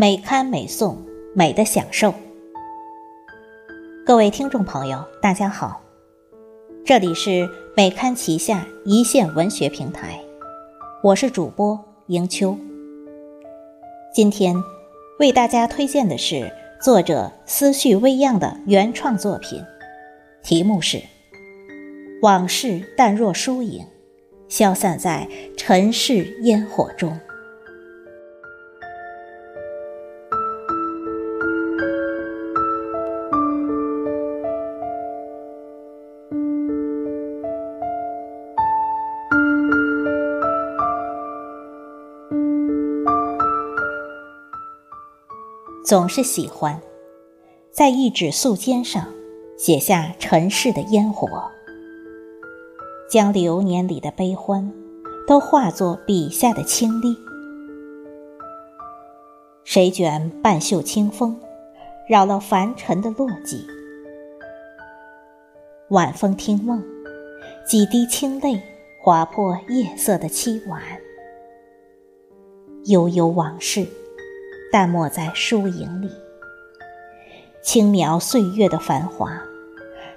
美刊美颂，美的享受。各位听众朋友，大家好，这里是美刊旗下一线文学平台，我是主播迎秋。今天为大家推荐的是作者思绪微漾的原创作品，题目是《往事淡若疏影，消散在尘世烟火中》。总是喜欢在一纸素笺上写下尘世的烟火，将流年里的悲欢都化作笔下的清丽。谁卷半袖清风，扰了凡尘的落寂？晚风听梦，几滴清泪划破夜色的凄婉，悠悠往事。淡漠在疏影里，轻描岁月的繁华，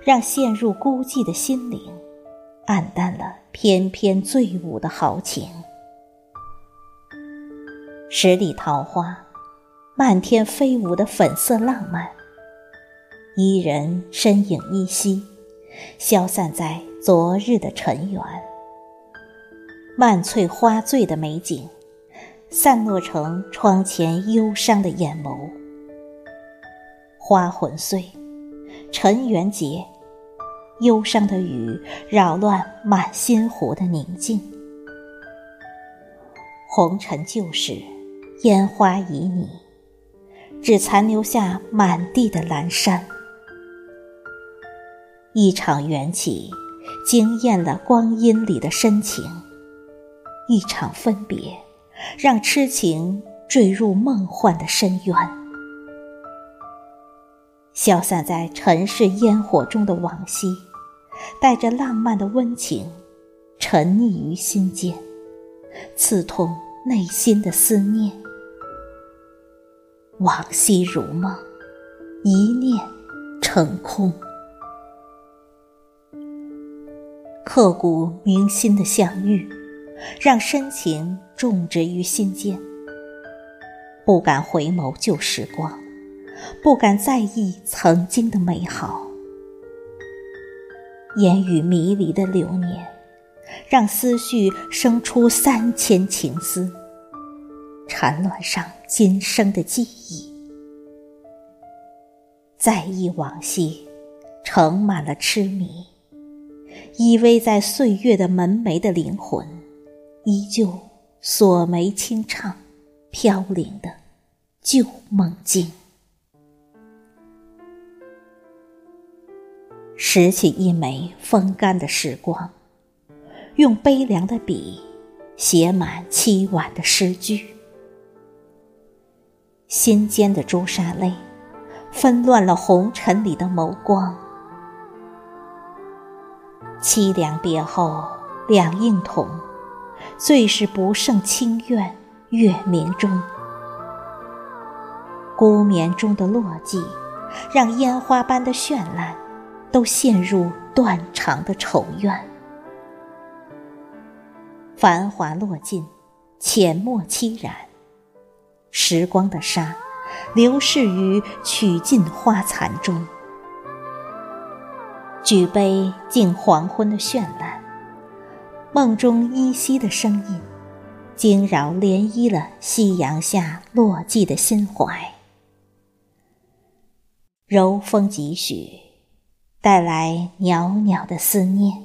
让陷入孤寂的心灵黯淡了翩翩醉舞的豪情。十里桃花，漫天飞舞的粉色浪漫，伊人身影依稀，消散在昨日的尘缘。万翠花醉的美景。散落成窗前忧伤的眼眸，花魂碎，尘缘结，忧伤的雨扰乱满心湖的宁静。红尘旧事，烟花旖旎，只残留下满地的阑珊。一场缘起，惊艳了光阴里的深情；一场分别。让痴情坠入梦幻的深渊，消散在尘世烟火中的往昔，带着浪漫的温情，沉溺于心间，刺痛内心的思念。往昔如梦，一念成空，刻骨铭心的相遇。让深情种植于心间，不敢回眸旧时光，不敢在意曾经的美好。烟雨迷离的流年，让思绪生出三千情丝，缠乱上今生的记忆。在忆往昔，盛满了痴迷，依偎在岁月的门楣的灵魂。依旧锁眉轻唱，飘零的旧梦境。拾起一枚风干的时光，用悲凉的笔写满凄婉的诗句。心间的朱砂泪，纷乱了红尘里的眸光。凄凉别后两映同。最是不胜清怨，月明中，孤眠中的落寂，让烟花般的绚烂，都陷入断肠的愁怨。繁华落尽，浅墨凄然，时光的沙，流逝于曲尽花残中。举杯敬黄昏的绚烂。梦中依稀的声音，惊扰涟漪了夕阳下落寂的心怀。柔风几许，带来袅袅的思念。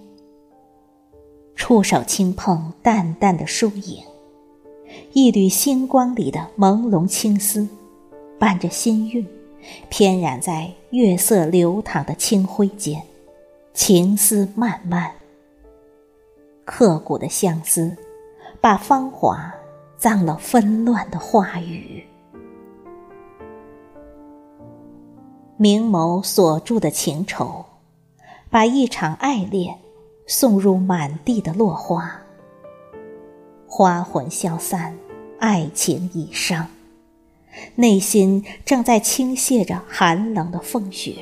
触手轻碰淡淡的疏影，一缕星光里的朦胧青丝，伴着心韵，翩然在月色流淌的清辉间，情思漫漫。刻骨的相思，把芳华葬了纷乱的话语。明眸锁住的情愁，把一场爱恋送入满地的落花。花魂消散，爱情已伤，内心正在倾泻着寒冷的风雪。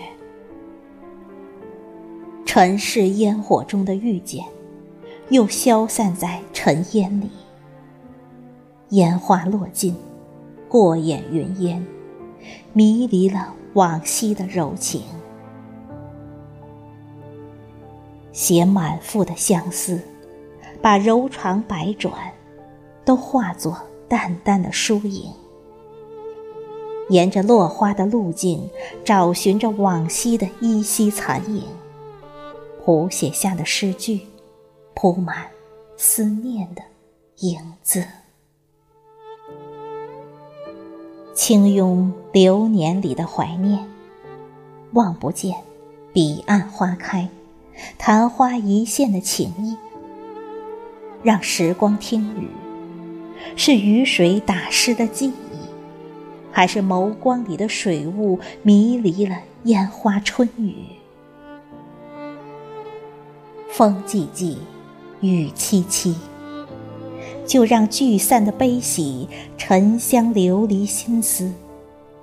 尘世烟火中的遇见，又消散在尘烟里。烟花落尽，过眼云烟，迷离了往昔的柔情。写满腹的相思，把柔肠百转，都化作淡淡的疏影。沿着落花的路径，找寻着往昔的依稀残影。谱写下的诗句，铺满思念的影子。轻拥流年里的怀念，望不见彼岸花开。昙花一现的情谊，让时光听雨，是雨水打湿的记忆，还是眸光里的水雾迷离了烟花春雨？风寂寂，雨凄凄，就让聚散的悲喜，沉香流离心思，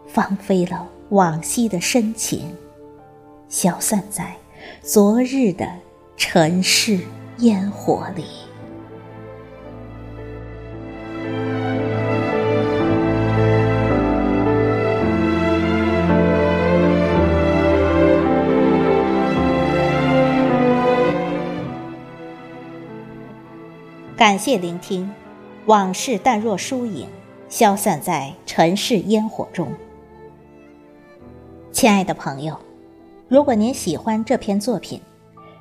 放飞了往昔的深情，消散在。昨日的尘世烟火里，感谢聆听。往事淡若疏影，消散在尘世烟火中。亲爱的朋友。如果您喜欢这篇作品，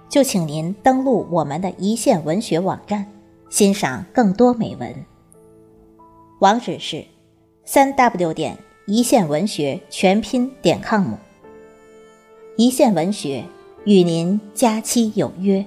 就请您登录我们的一线文学网站，欣赏更多美文。网址是三 w 点一线文学全拼点 com。一线文学与您佳期有约。